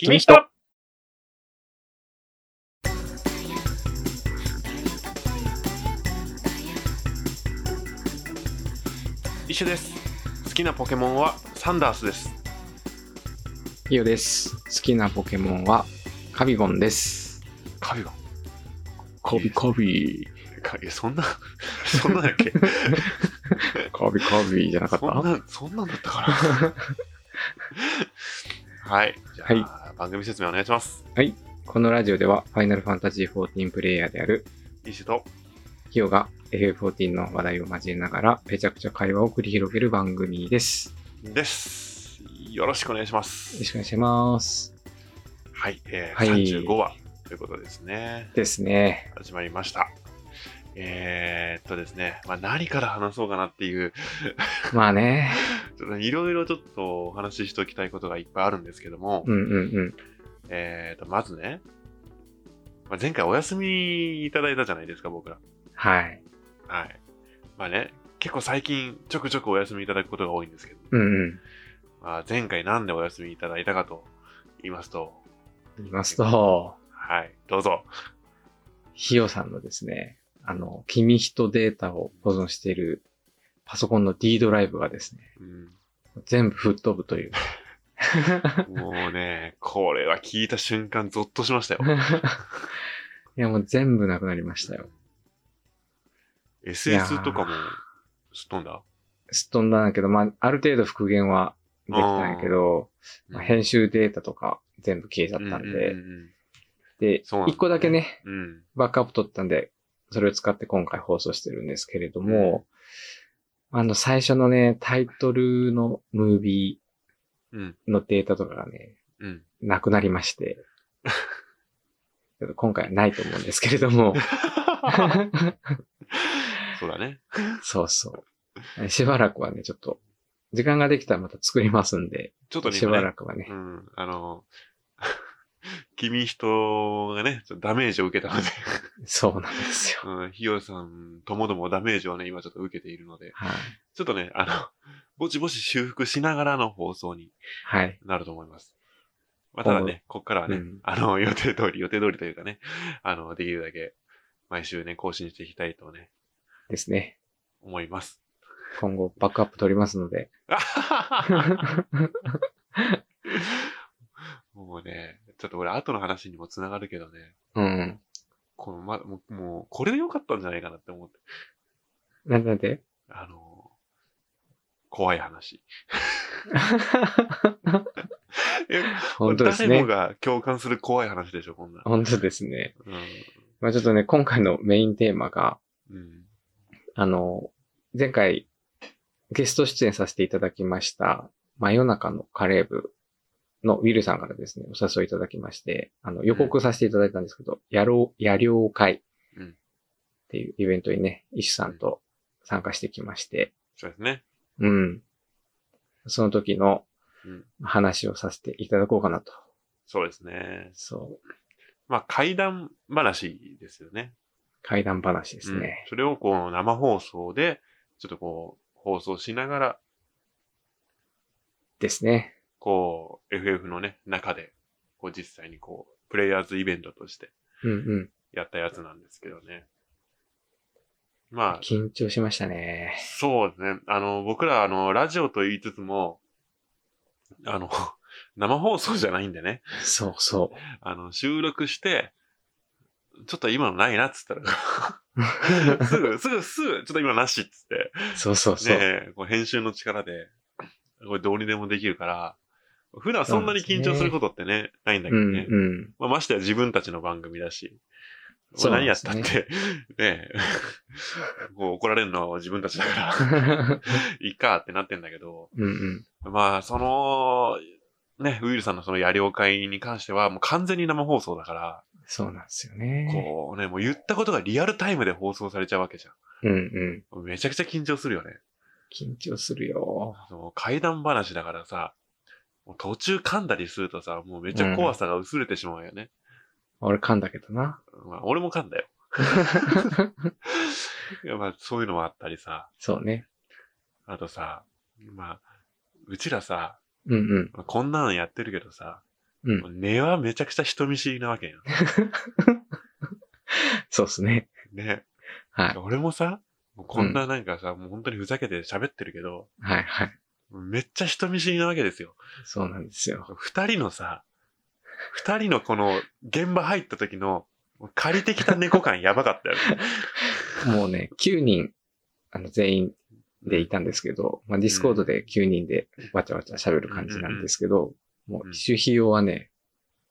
君人一緒です。好きなポケモンはサンダースです。ヒヨです。好きなポケモンはカビゴンです。カビゴン？カビカビ。かえ、そんな、そんなんだっけ？カビカビじゃなかった？そんな、そんなんだったかな？はい。じゃあ、は番組説明お願いします。このラジオではファイナルファンタジー14プレイヤーである一緒と、ヒヨが FF14 の話題を交えながらめちゃくちゃ会話を繰り広げる番組です。です。よろしくお願いしまよろす。しくお願いします。はい。えーはい35話ということですね。ですね。始まりました。えー、っとですね、まあ、何から話そうかなっていう、まあね。いろいろちょっとお話ししておきたいことがいっぱいあるんですけども、うんうんうん。えー、と、まずね、まあ、前回お休みいただいたじゃないですか、僕ら。はい。はい。まあね、結構最近ちょくちょくお休みいただくことが多いんですけど、うんうん。まあ、前回なんでお休みいただいたかと言いますと、言いますと、はい、どうぞ。ヒヨさんのですね、あの、君人データを保存しているパソコンの D ドライブがですね、うん、全部吹っ飛ぶという。もうね、これは聞いた瞬間ゾッとしましたよ。いや、もう全部なくなりましたよ。SS とかもすっ飛んだ？すっ飛んだんだけど、まあ、ある程度復元はできたんやけど、まあ、編集データとか全部消えちゃったんで、うんうんうなん、だね。一個だけね、うんうん。バックアップ取ったんで、それを使って今回放送してるんですけれども、あの、最初のね、タイトルのムービうん。ーのデータとかがね、うん。なくなりまして、今回はないと思うんですけれども、そうだね。そうそう。しばらくはね、ちょっと、時間ができたらまた作りますんで、ちょっとね、しばらくはねう、ん、あの、君人がね、ダメージを受けたので、そうなんですよ。うん、ひよさんともどもダメージをね、今ちょっと受けているので、はい。ちょっとね、あの、ぼちぼち修復しながらの放送にはい。なると思います。まあ、ただね、こっからはね、うんあの、予定通り、予定通りというかね、あの、できるだけ、毎週ね、更新していきたいとね、ですね。思います。今後バックアップ取りますので。もうね、ちょっと俺後の話にもつながるけどね、うん。このま、もう、もうこれでよかったんじゃないかなって思って。なんでなんで？あの、怖い話。え本当ですね。誰もが共感する怖い話でしょ、こんな。本当ですね。うん。まあちょっとね、今回のメインテーマが、うん。あの、前回ゲスト出演させていただきました、真夜中のカレー部のウィルさんからですね、お誘いいただきまして、あの、予告させていただいたんですけど、野郎、野猟会っうんていうイベントにね、石さんと参加してきまして、そうですね。うん。その時のうん。話をさせていただこうかなと。そうですね。そう。まあ、怪談話ですよね。怪談話ですうんね。それをこう、生放送で、ちょっとこう、放送しながら、ですね。こう、FF のね、中で、こう実際にこう、プレイヤーズイベントとしてうんうん。やったやつなんですけどね。まあ、緊張しましたね。そうですね。あの、僕ら、あの、ラジオと言いつつも、あの、生放送じゃないんでね、そうそあの、収録して、ちょっと今のないなっつったら、う。すぐ、すぐ、すぐ、ちょっと今なしっつって、そうそうそう。ねえこう編集の力で、これどうにでもできるから、普段そんなに緊張することってね、ないんだけうんどね。うん。まあ、ましてや自分たちの番組だし、そうまあ何やったって、ねえ、こう怒られるのは自分たちだから、いいかってなってんだけど、うんうん。まあ、その、ね、ウィルさんのそのやりお会に関しては、もう完全に生放送だから、そうなんですよね。こうね、もう言ったことがリアルタイムで放送されちゃうわけじゃうんうん。ん。めちゃくちゃ緊張するよね。緊張するよ。その怪談話だからさ、もう途中噛んだりするとさ、もうめっちゃ怖さが薄れてしまうよね。俺噛んだけどな。まあ、俺も噛んだよ。いやまあ、そういうのもあったりさ、そうね。あとさ、まあ、うちらさ、うんうん。こんなのやってるけどさ、うん。根はめちゃくちゃ人見知りなわけやん。そうですね。ね。はい。俺もさ、こんななんかさ、もう本当にふざけて喋ってるけど、はいはい。めっちゃ人見知りなわけですよ。そうなんですよ。二人のさ、二人のこの現場入った時の借りてきた猫感やばかったよね。もうね、9人、あの、全員でいたんですけど、まあ、 Discord で9人でわちゃわちゃ喋る感じなんですけど、もう、一周費用はね、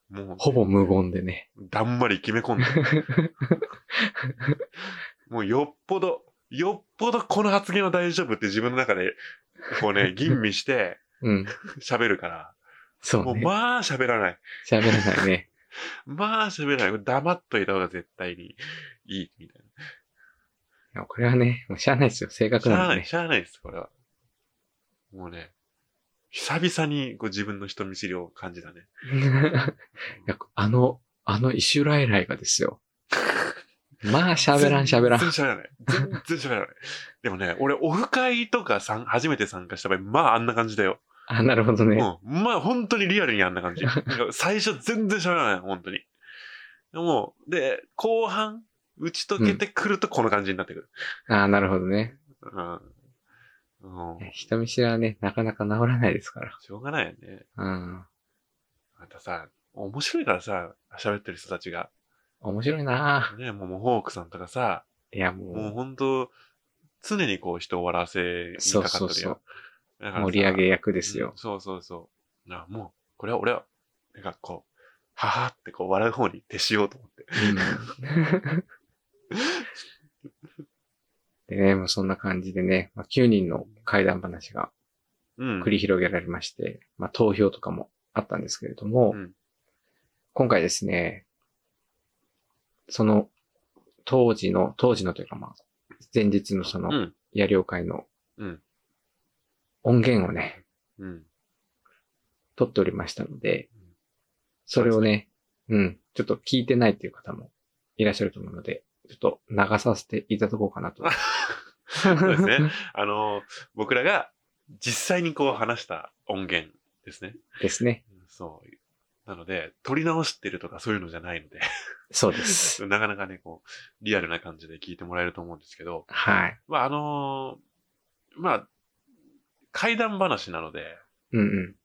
もう、ほぼ無言でね。だんまり決め込んで。もうよっぽど、よっぽどこの発言は大丈夫って自分の中で、こうね、吟味してうん。喋るから、もうそうね。まあ喋らない。喋らないね。まあ喋らない。黙っといた方が絶対にいい、みたいいやこれはね、もうしゃあないですよ。性な。しゃあない、格なんでね。しゃあないです、これは。もうね、久々にこう自分の人見知りを感じたね。いやあの、あのイシュライライがですよ。まあ喋らん喋らん。全然喋らない。全然喋らない。でもね、俺オフ会とかさん初めて参加した場合、まああんな感じだよ。あ、なるほどね。うん。まあ本当にリアルにあんな感じ。最初全然喋らない、本当に。でも、で、後半、打ち解けてくるとこの感じになってくる。あなるほどね。うん。うん。人見知りはね、なかなか治らないですから。しょうがないよね。うん。またさ、面白いからさ、喋ってる人たちが。面白いなね、もうもうホークさんとかさ、いや、もうも本当常にこう人を笑わせにそうかかってるよ。だう、からさ盛り上げ役ですようん。そうそうそう。なもう、これは俺は、なんかこう、ははってこう笑う方に徹しようと思って。うん。でね、もうそんな感じでね、まあ、9人の怪談話がうん。繰り広げられまして、まあ、投票とかもあったんですけれども、うん今回ですね、その当時の、当時のというかまあ、前日のそのうん。野猟会のうん。音源をね、うん。撮っておりましたので、それをね、うん、ちょっと聞いてないっていう方もいらっしゃると思うので、ちょっと流させていただこうかなと。そうですね。あの、僕らが実際にこう話した音源ですね。ですね。そう。なので、撮り直してるとかそういうのじゃないので、そうです。なかなかね、こう、リアルな感じで聞いてもらえると思うんですけど、はい。まあ、あのーまあ、怪談話なので、うんうん。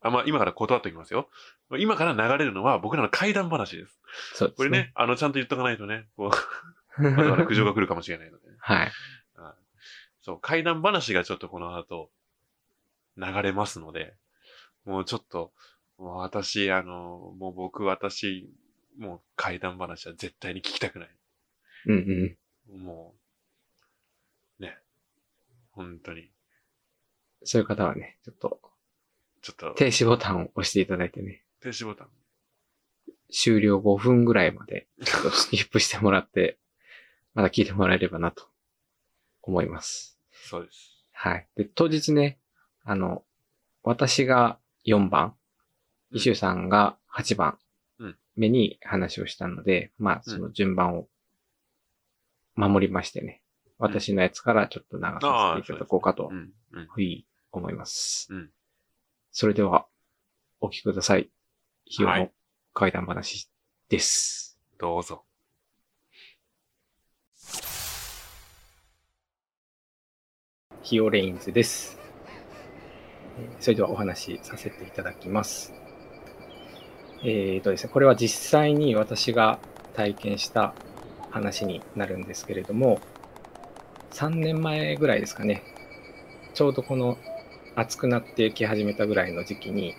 あまあ、今から断っておきますよ。今から流れるのは僕らの怪談話です。そうですね。これね、あの、ちゃんと言っとかないとね、こう、まだまだ苦情が来るかもしれないので、はい。そう、怪談話がちょっとこの後、流れますので、もうちょっと、もう私、あの、もう僕、私、もう怪談話は絶対に聞きたくない。うんうん。もう、ね、本当に、そういう方はね、ちょっとちょっと、停止ボタンを押していただいてね、停止ボタン。終了5分ぐらいまで、ちょっと スキップしてもらって、まだ聞いてもらえればなと思います。そうです。はい。で、当日ね、あの、私が4番、イシュさんが8番うん目に話をしたので、まあ、その順番を守りましてね、私のやつからちょっと流させていただこうかとう、ん、うん。はい、思います。うんそれでは、お聞きください。ひよのはい怪談話です。どうぞ。ヒオレインズです。それではお話しさせていただきます。えーとですね、これは実際に私が体験した話になるんですけれども、3年前ぐらいですかね、ちょうどこの暑くなってき始めたぐらいの時期に、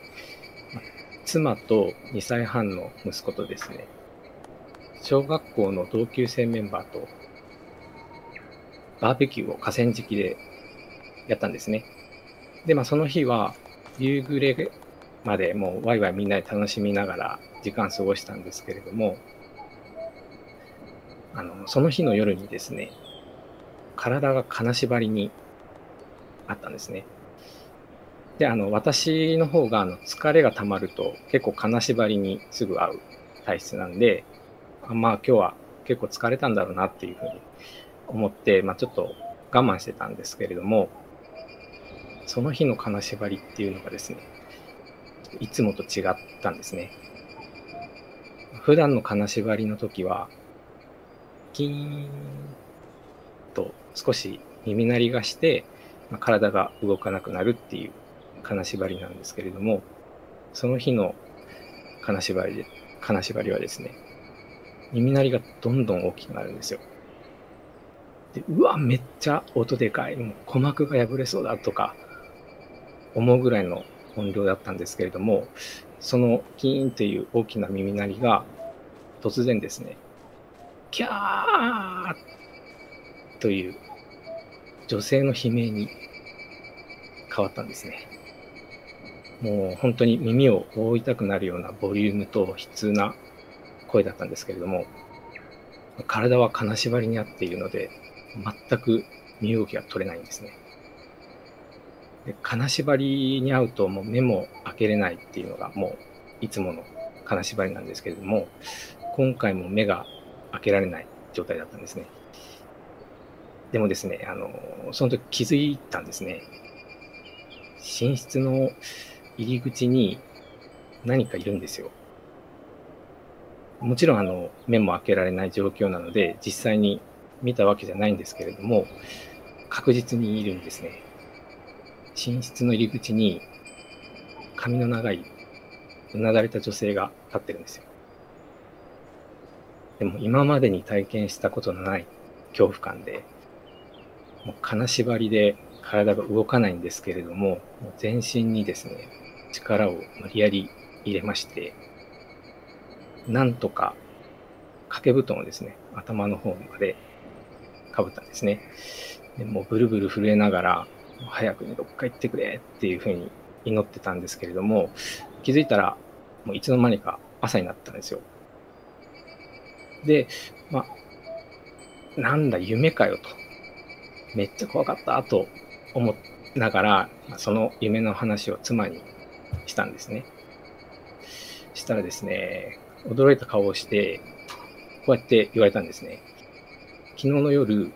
妻と2歳半の息子とですね、小学校の同級生メンバーとバーベキューを河川敷でやったんですね。で、まあその日は夕暮れまでもうワイワイみんなで楽しみながら時間過ごしたんですけれども、あの、その日の夜にですね、体が金縛りにあったんですね。で、あの、私の方があの疲れが溜まると結構金縛りにすぐ合う体質なんで、あまあ今日は結構疲れたんだろうなっていうふうに思って、まあちょっと我慢してたんですけれども、その日の金縛りっていうのがですね、いつもと違ったんですね。普段の金縛りの時は、キーンと少し耳鳴りがして、まあ、体が動かなくなるっていう金縛りなんですけれども、その日の金縛りで、金縛りはですね、耳鳴りがどんどん大きくなるんですよ。でうわ、めっちゃ音でかい。もう鼓膜が破れそうだとか、思うぐらいの音量だったんですけれども、そのキーンという大きな耳鳴りが突然ですね、キャーという女性の悲鳴に変わったんですね。もう本当に耳を覆いたくなるようなボリュームと悲痛な声だったんですけれども、体は金縛りにあっているので、全く身動きが取れないんですね。で金縛りに合うともう目も開けれないっていうのがもういつもの金縛りなんですけれども、今回も目が開けられない状態だったんですね。でもですね、あの、その時気づいたんですね。寝室の入り口に何かいるんですよ。もちろんあの目も開けられない状況なので実際に見たわけじゃないんですけれども確実にいるんですね。寝室の入り口に髪の長いうなだれた女性が立ってるんですよ。でも今までに体験したことのない恐怖感で、もう金縛りで体が動かないんですけれども、もう全身にですね、力を無理やり入れまして、なんとか掛け布団をですね、頭の方までかぶったんですね。でもうブルブル震えながら、早くにどっか行ってくれっていうふうに祈ってたんですけれども、気づいたら、もういつの間にか朝になったんですよ。で、まあ、なんだ、夢かよと。めっちゃ怖かったと思いながら、その夢の話を妻にしたんですね。したらですね、驚いた顔をして、こうやって言われたんですね。昨日の夜、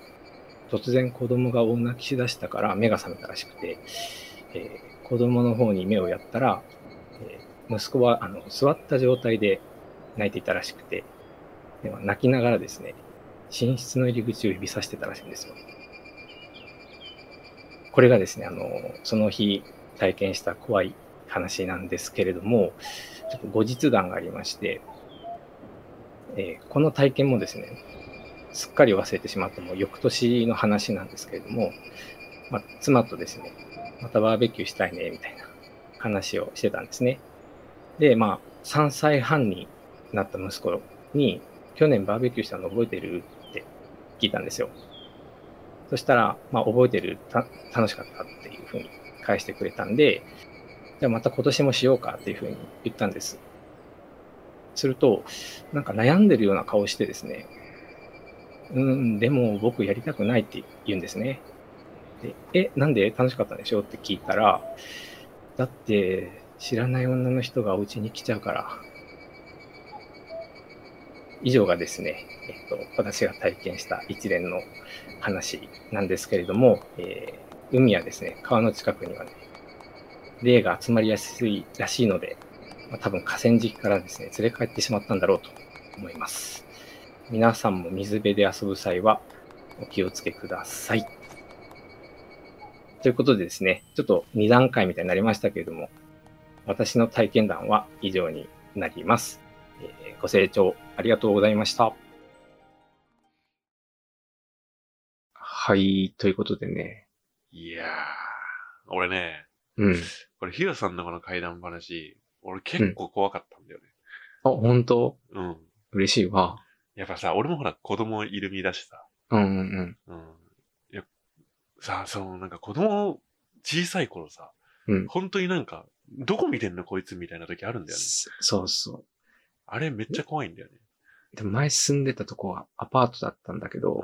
突然子供が大泣きしだしたから目が覚めたらしくて、えー、子供の方に目をやったら、えー、息子はあの座った状態で泣いていたらしくて、で泣きながらですね、寝室の入り口を指さしてたらしいんですよ。これがですね、あの、その日体験した怖い話なんですけれども、ちょっと後日談がありまして、えー、この体験もですね、すっかり忘れてしまっても翌年の話なんですけれども、まあ、妻とですね、またバーベキューしたいね、みたいな話をしてたんですね。で、まあ、3歳半になった息子に、去年バーベキューしたの覚えてる？って聞いたんですよ。そしたら、まあ、覚えてる、た楽しかったっていうふうに返してくれたんで、じゃあまた今年もしようかっていうふうに言ったんです。すると、なんか悩んでるような顔してですね、うん、でも僕やりたくないって言うんですね。でえ、なんで楽しかったんでしょうって聞いたら、だって知らない女の人がお家に来ちゃうから。以上がですね、えっと、私が体験した一連の話なんですけれども、えー、海やですね、川の近くにはね、霊が集まりやすいらしいので、まあ、多分河川敷からですね、連れ帰ってしまったんだろうと思います。皆さんも水辺で遊ぶ際はお気をつけください。ということでですね、ちょっと2段階みたいになりましたけれども、私の体験談は以上になります。えー、ご清聴ありがとうございました。はい、ということでね。いやー、俺ね、うん。これヒロさんのこの怪談話、俺結構怖かったんだよね。あ、本当？うん。嬉しいわ。やっぱさ、俺もほら子供いる身だしさ。うんうんうん。いや、さ、そのなんか子供小さい頃さ、うん本当になんか、どこ見てんのこいつみたいな時あるんだよね。そうそあれめっちゃ怖いんだよね。う。でも前住んでたとこはアパートだったんだけど、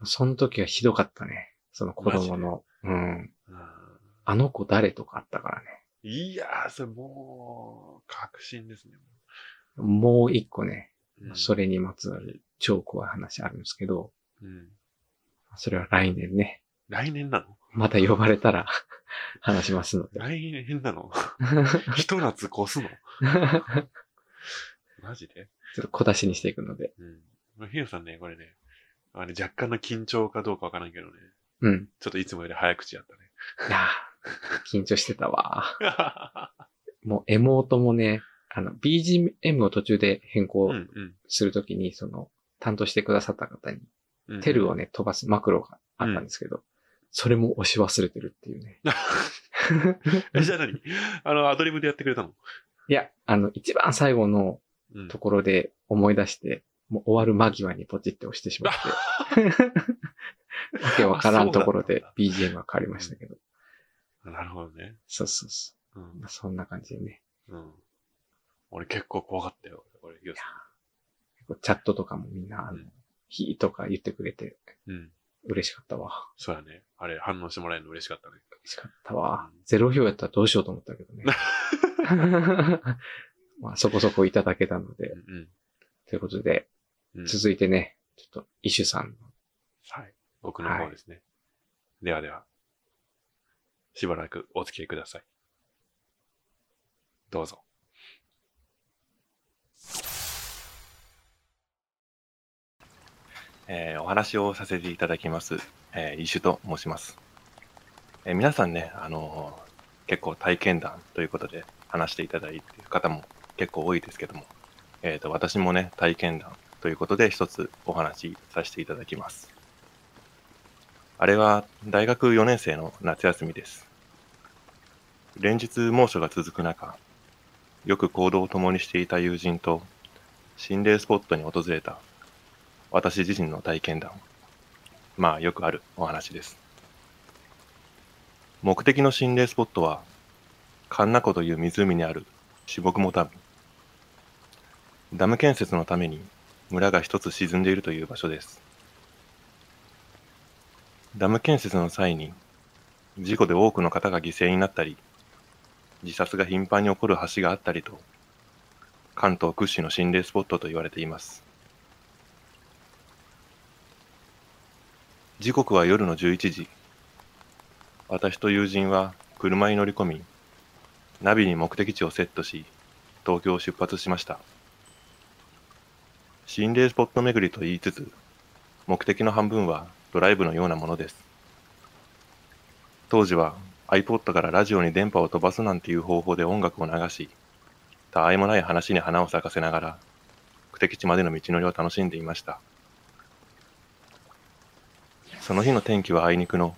うん。その時はひどかったね。その子供の。うん。うんあの子誰とかあったからね。いやー、それもう、確信ですね。もう一個ね、うんそれにまつわる超怖い話あるんですけど、うん。それは来年ね。来年なの？また呼ばれたら 話しますので。大変なの？ひと夏越すの？マジで？ちょっと小出しにしていくので。うん。ヒロさんね、これね、あれ若干の緊張かどうかわからんけどね。うん。ちょっといつもより早口やったね。いやー緊張してたわ。もうエモートもね、あの、BGM を途中で変う更するときに、その、担当してくださった方に、うん。テルをね、飛ばすマクロがあったんですけど、それも押し忘れてるっていうね。え、じゃあ何？あの、アドリブでやってくれたの？いや、あの、一番最後のうんところで思い出して、もう終わる間際にポチって押してしまって、わけわからんところで BGM が変わりましたけど。なるほどね。そうそうそうんう。まあそんな感じでね。うん。俺結構怖かったよ。これ、ヒロさチャットとかもみんな、あのうん、ヒーとか言ってくれてん。うん。嬉しかったわ。そうやね。あれ、反応してもらえるの嬉しかったね。嬉しかったわうん。ゼロ票やったらどうしようと思ったけどね。まあそこそこいただけたので、うんということで、うん。うん続いてね、ちょっと、イシュさんのはい。僕の方ですね。ではでは、しばらくお付き合いください。どうぞ。えーお話をさせていただきます、えー、イシュと申します。えー皆さんね、あのー結構体験談ということで話していただいている方も結構多いですけども、えーと私もね、体験談ということで一つお話しさせていただきます。あれは大学4年生の夏休みです。連日猛暑が続く中、よく行動を共にしていた友人と心霊スポットに訪れた私自身の体験談。まあよくあるお話です。目的の心霊スポットは、カンナ湖という湖にあるシボクモダム。ダム建設のために村が一つ沈んでいるという場所です。ダム建設の際に、事故で多くの方が犠牲になったり、自殺が頻繁に起こる橋があったりと、関東屈指の心霊スポットと言われています。時刻は夜の11時。私と友人は車に乗り込み、ナビに目的地をセットし、東京を出発しました。心霊スポット巡りと言いつつ、目的の半分はドライブのようなものです。当時は iPod からラジオに電波を飛ばすなんていう方法で音楽を流し、たわいもない話に花を咲かせながら、目的地までの道のりを楽しんでいました。その日の天気はあいにくの、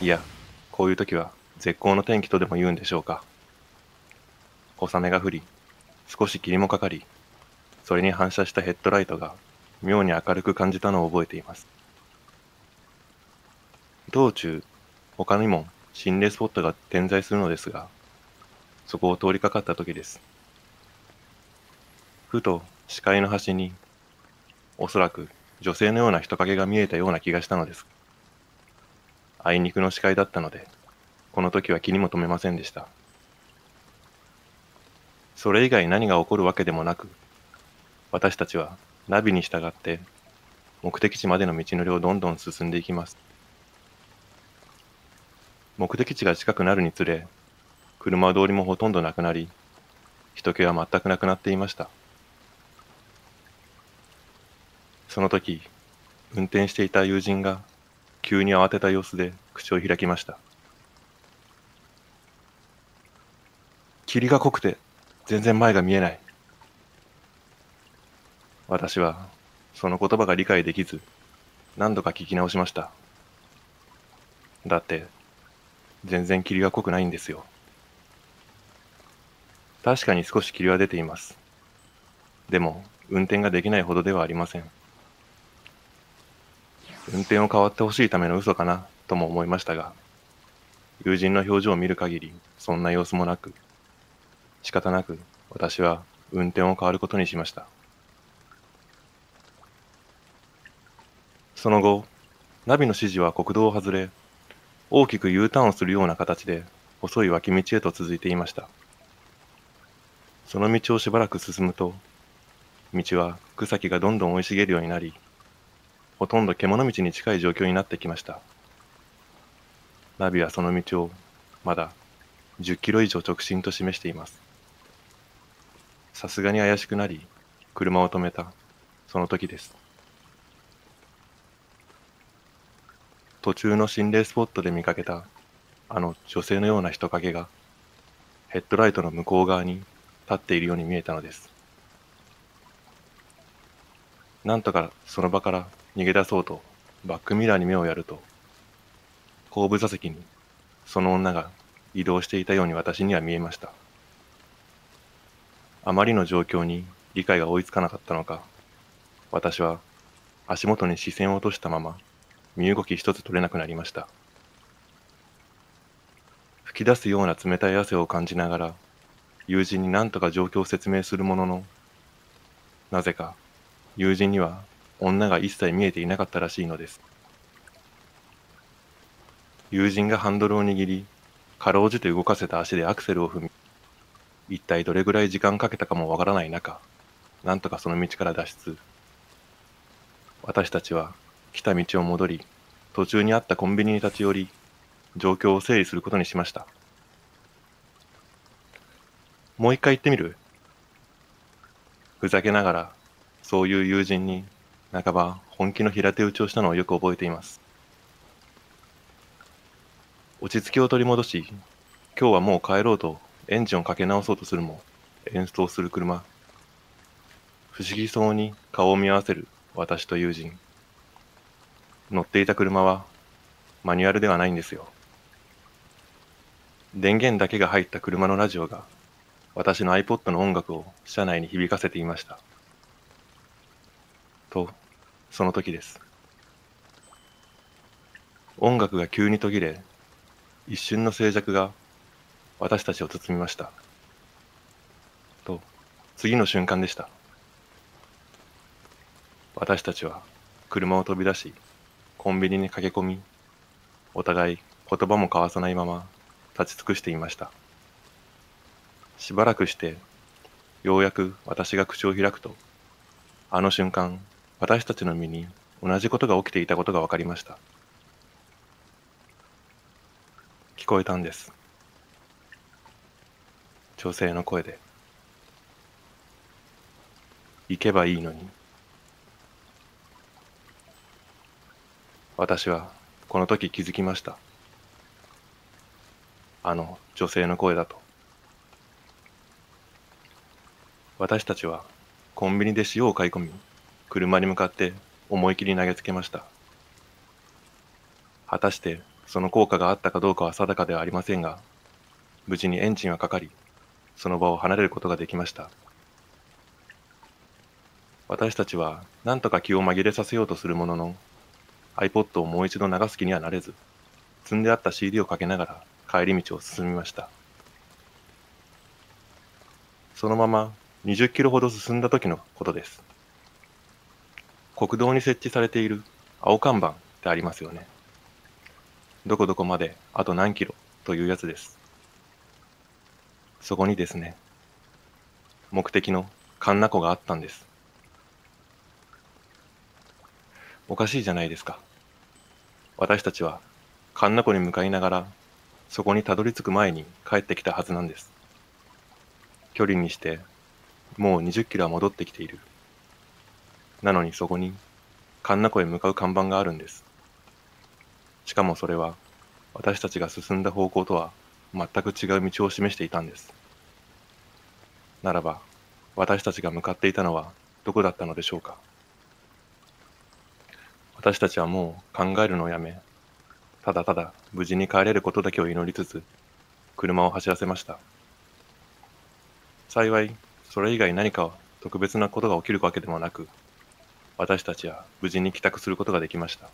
いや、こういう時は絶好の天気とでも言うんでしょうか。小雨が降り、少し霧もかかり、それに反射したヘッドライトが妙に明るく感じたのを覚えています。道中、他にも心霊スポットが点在するのですが、そこを通りかかった時です。ふと視界の端に、おそらく女性のような人影が見えたような気がしたのです。あいにくの視界だったので、この時は気にも留めませんでした。それ以外何が起こるわけでもなく、私たちはナビに従って目的地までの道のりをどんどん進んでいきます。目的地が近くなるにつれ、車通りもほとんどなくなり、人気は全くなくなっていました。その時、運転していた友人が急に慌てた様子で口を開きました。霧が濃くて全然前が見えない。私はその言葉が理解できず何度か聞き直しました。だって全然霧が濃くないんですよ。確かに少し霧は出ています。でも運転ができないほどではありません。運転を変わってほしいための嘘かなとも思いましたが、友人の表情を見る限りそんな様子もなく、仕方なく私は運転を変わることにしました。その後、ナビの指示は国道を外れ、大きく U ターンをするような形で細い脇道へと続いていました。その道をしばらく進むと、道は草木がどんどん生い茂るようになり、ほとんど獣道に近い状況になってきました。ナビはその道をまだ10キロ以上直進と示しています。さすがに怪しくなり、車を止めた、その時です。途中の心霊スポットで見かけた、あの女性のような人影が、ヘッドライトの向こう側に立っているように見えたのです。なんとかその場から逃げ出そうとバックミラーに目をやると、後部座席にその女が移動していたように私には見えました。あまりの状況に理解が追いつかなかったのか、私は足元に視線を落としたまま、身動き一つ取れなくなりました。吹き出すような冷たい汗を感じながら、友人に何とか状況を説明するものの、なぜか友人には女が一切見えていなかったらしいのです。友人がハンドルを握り、かろうじて動かせた足でアクセルを踏み、一体どれぐらい時間かけたかもわからない中、なんとかその道から脱出。私たちは来た道を戻り、途中にあったコンビニに立ち寄り、状況を整理することにしました。もう一回言ってみる？ふざけながら、そういう友人に半ば本気の平手打ちをしたのをよく覚えています。落ち着きを取り戻し、今日はもう帰ろうとエンジンをかけ直そうとするも、演奏する車。不思議そうに顔を見合わせる私と友人。乗っていた車はマニュアルではないんですよ。電源だけが入った車のラジオが私の iPod の音楽を車内に響かせていました。と、その時です。音楽が急に途切れ、一瞬の静寂が私たちを包みました。と、次の瞬間でした。私たちは車を飛び出し、コンビニに駆け込み、お互い言葉も交わさないまま立ち尽くしていました。しばらくして、ようやく私が口を開くと、あの瞬間、私たちの身に同じことが起きていたことが分かりました。聞こえたんです。女性の声で。行けばいいのに。私はこの時気づきました。あの女性の声だと。私たちはコンビニで塩を買い込み、車に向かって思い切り投げつけました。果たしてその効果があったかどうかは定かではありませんが、無事にエンジンはかかり、その場を離れることができました。私たちは何とか気を紛れさせようとするものの、iPod をもう一度流す気にはなれず、積んであった CD をかけながら帰り道を進みました。そのまま20キロほど進んだ時のことです。国道に設置されている青看板ってありますよね。どこどこまであと何キロというやつです。そこにですね、目的のカンナ湖があったんです。おかしいじゃないですか。私たちはカンナ湖に向かいながら、そこにたどり着く前に帰ってきたはずなんです。距離にして、もう20キロは戻ってきている。なのにそこに、カンナ湖へ向かう看板があるんです。しかもそれは、私たちが進んだ方向とは全く違う道を示していたんです。ならば、私たちが向かっていたのはどこだったのでしょうか。私たちはもう考えるのをやめ、ただただ無事に帰れることだけを祈りつつ、車を走らせました。幸い、それ以外何か特別なことが起きるわけでもなく、私たちは無事に帰宅することができました。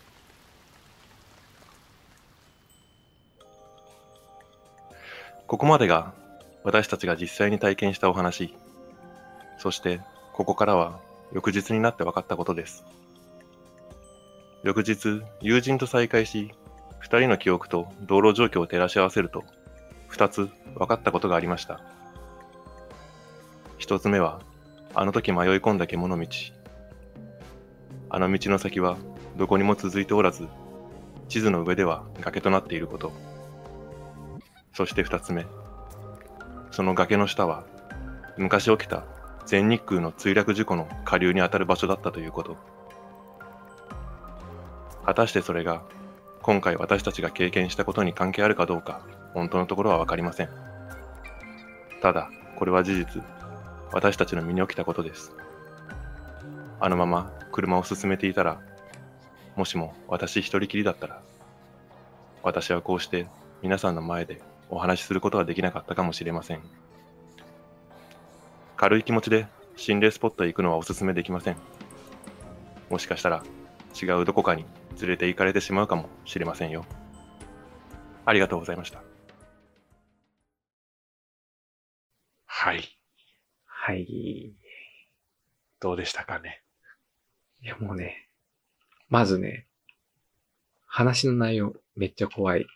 ここまでが私たちが実際に体験したお話。そして、ここからは翌日になって分かったことです。翌日、友人と再会し、二人の記憶と道路状況を照らし合わせると、二つ分かったことがありました。一つ目は、あの時迷い込んだ獣道。あの道の先はどこにも続いておらず、地図の上では崖となっていること。そして二つ目。その崖の下は、昔起きた全日空の墜落事故の下流にあたる場所だったということ。果たしてそれが、今回私たちが経験したことに関係あるかどうか、本当のところはわかりません。ただ、これは事実、私たちの身に起きたことです。あのまま車を進めていたら、もしも私一人きりだったら、私はこうして皆さんの前でお話しすることはできなかったかもしれません。軽い気持ちで心霊スポットへ行くのはお勧めできません。もしかしたら違うどこかに連れて行かれてしまうかもしれませんよ。ありがとうございました。はい。はい。いどうでしたかね。や、もうね、まずね、話の内容めっちゃ怖い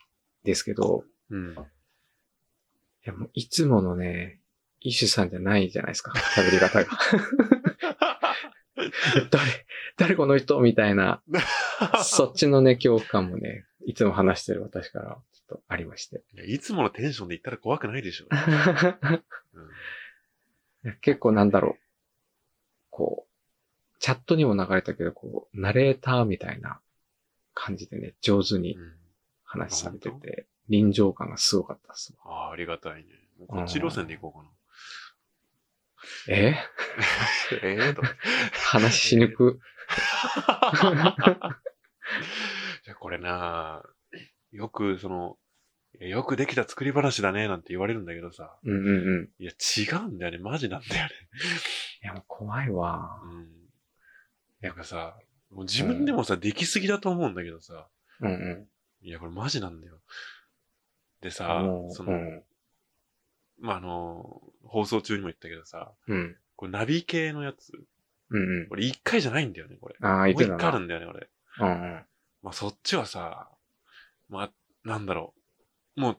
ですけど、うん。いや、もういつものね、イシュさんじゃないじゃないですか、喋り方が。誰、誰この人みたいな、そっちのね、恐怖感もね、いつも話してる私からちょっとありまして。いつものテンションで言ったら怖くないでしょ。うん、結構なんだろう。こう、チャットにも流れたけど、こう、ナレーターみたいな感じでね、上手にうん話されてて、臨場感がすごかったっす。ああ、ありがたいね。こっち路線で行こうかな。え？ええと。話しにく。じゃあこれなよくその、よくできた作り話だねなんて言われるんだけどさ。うんうんうん。いや、違うんだよね。マジなんだよね。いや、もう怖いわう。ん。なんかさ、もう自分でもさ、できすぎだと思うんだけどさ。うんうん。いや、これマジなんだよ。でさその、うん。まあ、あの、放送中にも言ったけどさ、うん。これナビ系のやつ、うんうん。俺一回じゃないんだよね、これ。ああ、言っもうてたな。一回あるんだよね、俺。うんうん。まあ、そっちはさ、まあ、なんだろう。もう、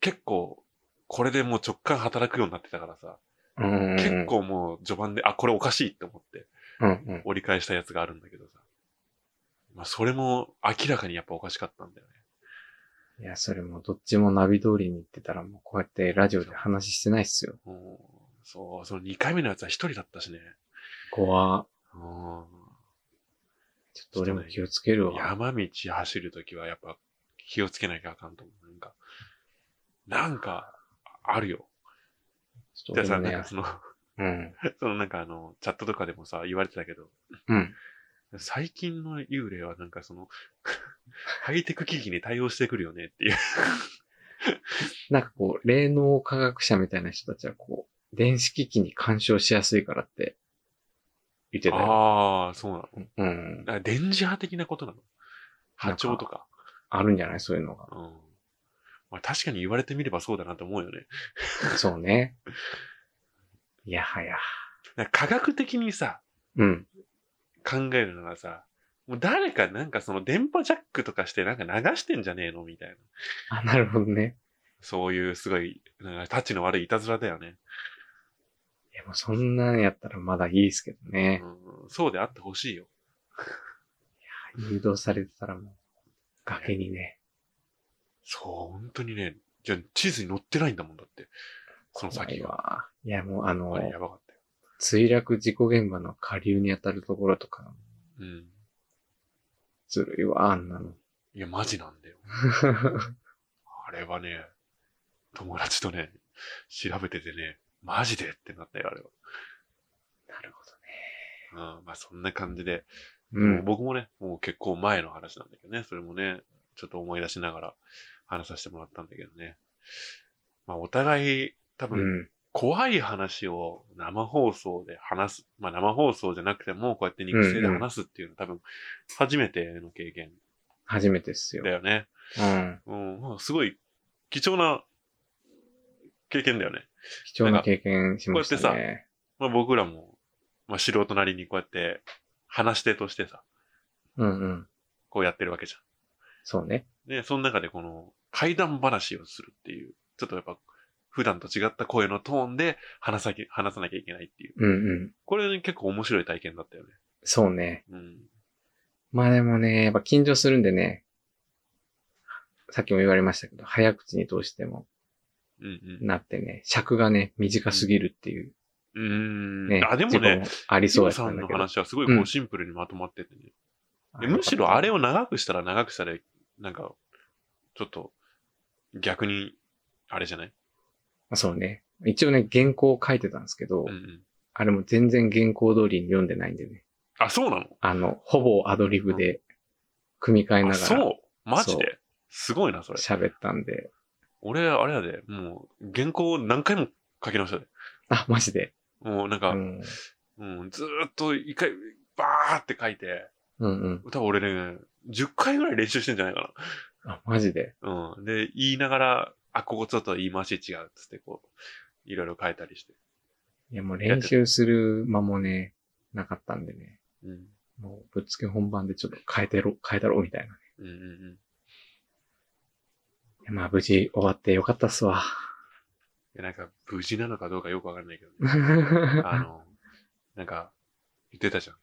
結構、これでもう直感働くようになってたからさ、うんうんうん。結構もう序盤で、あ、これおかしいって思ってうんうん。折り返したやつがあるんだけどさ。まあ、それも明らかにやっぱおかしかったんだよね。いや、それもどっちもナビ通りに行ってたらもうこうやってラジオで話してないっすよ。うんそう、その2回目のやつは一人だったしね。怖うんちょっと俺も気をつけるわ。山道走るときはやっぱ気をつけなきゃあかんと思う。なんか、なんか、あるよ。ちょっとねなんか、その、うん。そのなんかあの、チャットとかでもさ、言われてたけど、うん。最近の幽霊はなんかその、ハイテク機器に対応してくるよねっていう。なんかこう、霊能科学者みたいな人たちはこう、電子機器に干渉しやすいからって言ってたよ。ああ、そうなの。うん。だから電磁波的なことなの？波長とか。あるんじゃない？そういうのが。うん。まあ確かに言われてみればそうだなと思うよね。そうね。いやはや。科学的にさ、うん。考えるのがさ、もう誰かなんかその電波ジャックとかしてなんか流してんじゃねえのみたいな。あ、なるほどね。そういうすごい、なんかタッチの悪いいたずらだよね。いやもうそんなんやったらまだいいですけどね。うん、そうであってほしいよ。誘導されてたらもう、崖にね。そう、本当にね、じゃあ地図に載ってないんだもんだって。その先が。わ。いやもうあのあ、れやばかったよ。墜落事故現場の下流に当たるところとか、うん。ずるいわ、あんなの。いや、マジなんだよ。あれはね、友達とね、調べててね、マジでってなったよ、あれは。なるほうん、まあそんな感じで、どね。もう僕もね、もう結構前の話なんだけどね、それもね、ちょっと思い出しながら話させてもらったんだけどね。まあお互い多う分ん。怖い話を生放送で話す、まあ生放送じゃなくてもこうやって肉声で話すっていうのは多分初めての経験初めてっすよだ。よね。うん。うん、まあすごい貴重な経験だよね。貴重な経験しましたこうやってね。まあ僕らも、まあ素人なりにこうやって話し手としてさ、うんうん。こうやってるわけじゃん。そうね。で、その中でこの怪談話をするっていう、ちょっとやっぱ普段と違った声のトーンで話さき話さなきゃいけないっていう。うんうん。これ、ね、結構面白い体験だったよね。そうね。うん。まあでもね、やっぱ緊張するんでね、さっきも言われましたけど、早口にどうしてもうんうん。なってね、尺がね、短すぎるっていううーん。ね、あ、でもね、ありそうやったさんの。話はすごいこううんシンプルにまとまっててね。でむしろあれを長くしたら長くしたら、なんか、ちょっと、逆に、あれじゃない？そうね。一応ね、原稿を書いてたんですけど、うんうん。あれも全然原稿通りに読んでないんでね。あ、そうなの？あの、ほぼアドリブで組み替えなあ、がらそう？マジで？すごいな、それ。喋ったんで。俺、あれやで、もう、原稿何回も書き直したで。あ、マジで？もうなんか、うん。うん、ずーっと一回、バーって書いて、うんうん。多分俺ね、10回ぐらい練習してんじゃないかあ、マジで？な。うん。で、言いながら、あ、ここちょっと言い回し違うっつって、こう、いろいろ変えたりして。いや、もう練習する間もね、なかったんでね。うん。もうぶっつけ本番でちょっと変えてろ、変えたろ、みたいなね。うんうんうん。いやまあ無事終わってよかったっすわ。いや、なんか、無事なのかどうかよくわかんないけどね。あの、なんか、言ってたじゃん。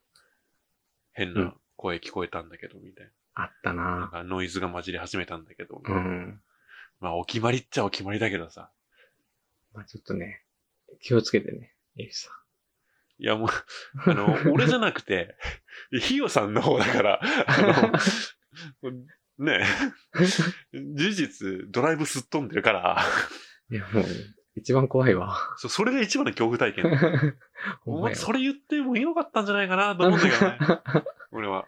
変うなん声聞こえたんだけど、みたいあったな。なんなか、ノイズが混じり始めたんだけど。うん。まあ、お決まりっちゃお決まりだけどさ。まあちょっとね、気をつけてね、エリさいや、もう、あの、俺じゃなくて、ヒヨさんの方だから、あの、ね事実、ドライブすっ飛んでるから、ん。いや、もう、一番怖いわ。そそれが一番の恐怖体験。お前、それ言ってもよかったんじゃないかなと思うんだけどね。俺は。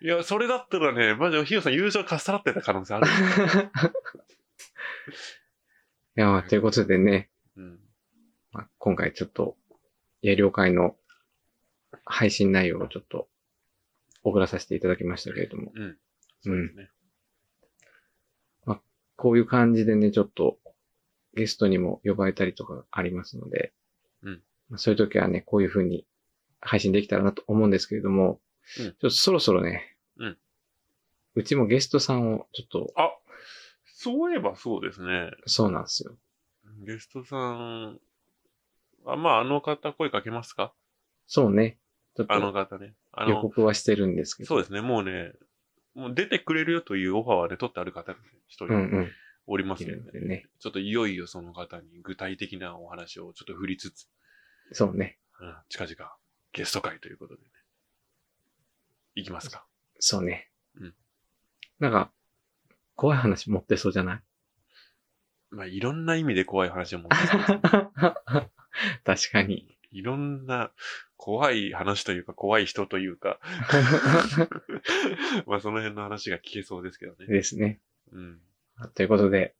いや、それだったらね、マジでヒヨさん優勝かっさらってた可能性ある。いや、まあ、ということでね、うん。まあ、今回ちょっと、や了解の配信内容をちょっと送らさせていただきましたけれども、うん。そうですね。こういう感じでね、ちょっとゲストにも呼ばれたりとかありますので、うん。まあ、そういう時はね、こういう風に配信できたらなと思うんですけれども、うん。ちょっとそろそろね、うん。うちもゲストさんをちょっと、あ、そういえばそうですね。そうなんですよ。ゲストさん、あまあ、あの方声かけますか？そうね。ちょっあのと方ね。あ予の、告はしてるんですけど。そうですね、もうね、もう出てくれるよというオファーはね、取ってある方が一人うんうん。おりますいので、るんでね。ちょっといよいよその方に具体的なお話をちょっと振りつつ、そうね。うん、近々ゲスト会ということでね。いきますか。そうね。うんなんか、怖い話持ってそうじゃない？まあ、いろんな意味で怖い話を持ってます 確かに。いろんな怖い話というか、怖い人というか、まあ、その辺の話が聞けそうですけどね。ですね。うん。ということで、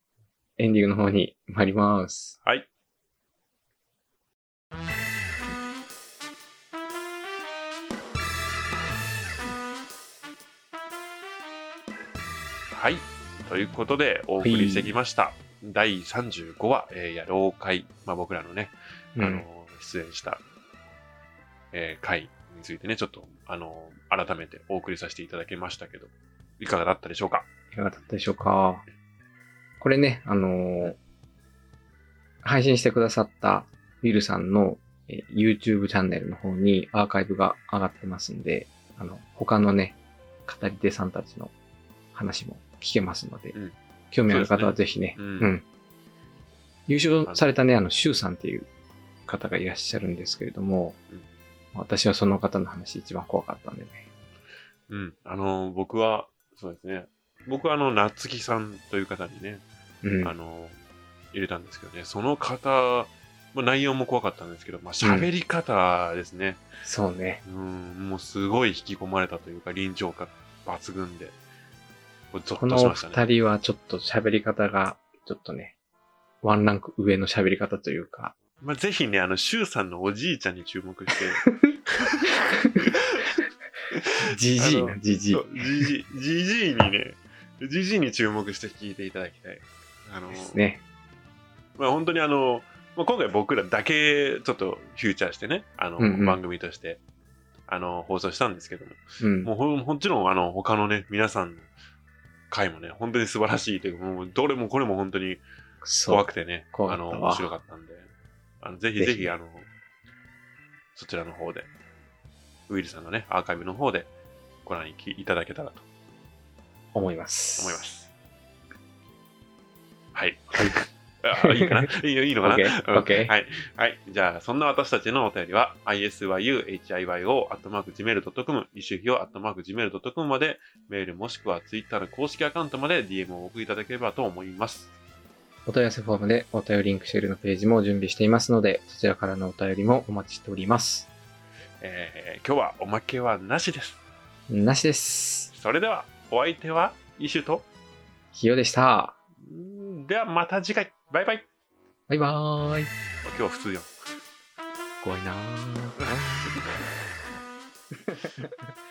エンディングの方に参ります。はい。はい。ということで、お送りしてきました。第35話、えー、や老会、まあ、僕らのね、うんあの、出演した、えー回についてね、ちょっと、あの、改めてお送りさせていただきましたけど、いかがだったでしょうか？いかがだったでしょうか？これね、あのー配信してくださったウィルさんの、えー YouTube チャンネルの方にアーカイブが上がってますんで、あの、他のね、語り手さんたちの話も聞けますので、うん興味ある方はぜひね、そううですねん。優勝されたね、あの、シュウさんっていう方がいらっしゃるんですけれども、うん私はその方の話一番怖かったんでね。うん。あの、僕は、そうですね。僕はあの、夏木さんという方にね、うん。あの、入れたんですけどね、その方、まあ、内容も怖かったんですけど、まあ、喋り方ですね。そうね。うん、もうすごい引き込まれたというか、臨場感抜群で、これゾこの。二人はちょっと喋り方が、ちょっとね、ワンランク上の喋り方というか、まあ、ぜひね、あの、シュウさんのおじいちゃんに注目して、じじいなじじいじじい、じじいにね、じじいに注目して聞いていただきたい。あの、ですね。まあ、本当にあの、まあ、今回僕らだけちょっとフューチャーしてね、あの、うんうん番組として、あの、放送したんですけども、うん。もうほんもちろんあの、他のね、皆さんの回もね、本当に素晴らしいというか、もうどれもこれも本当に。怖くてね、あの、面白かったんで、あのぜひぜひあの、そちらの方で、ウィルさんのね、アーカイブの方でご覧いただけたらと思います。思いま。す。はい。あいいかないいよいいのかな？OK うんはい。はい。じゃあ、そんな私たちのお便りは、isyuhiyo.gmail.com、イシュヒヨ .gmail.com まで、メールもしくは Twitter の公式アカウントまで DM をお送りいただければと思います。お問い合わせフォームでお便りリンクシェルのページも準備していますので、そちらからのお便りもお待ちしております。えー今日はおまけはなしです。なしです。それでは、お相手はイシュと、ひよでした。ではまた次回。バイバイ。バイバーイ。今日は普通よ。怖いなー。